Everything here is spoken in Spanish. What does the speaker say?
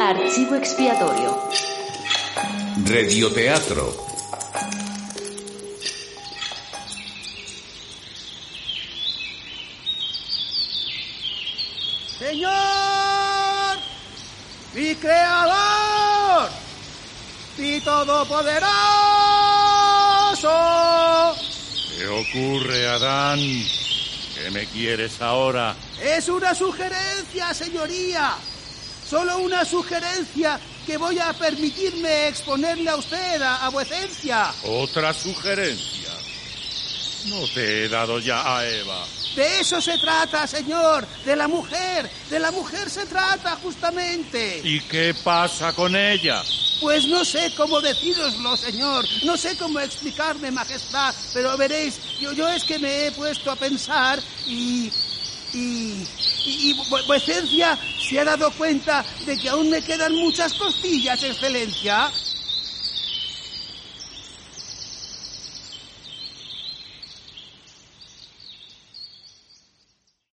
Archivo expiatorio. Radioteatro. Señor, mi creador, mi todopoderoso. ¿Qué ocurre, Adán? ¿Qué me quieres ahora? Es una sugerencia, señoría. Solo una sugerencia que voy a permitirme exponerle a usted, a, a vuecencia. ¿Otra sugerencia? No te he dado ya a Eva. De eso se trata, señor. De la mujer. De la mujer se trata, justamente. ¿Y qué pasa con ella? Pues no sé cómo decíroslo, señor. No sé cómo explicarme, majestad. Pero veréis, yo, yo es que me he puesto a pensar y... Y, y, y vu- vuecencia se ha dado cuenta de que aún me quedan muchas costillas, excelencia.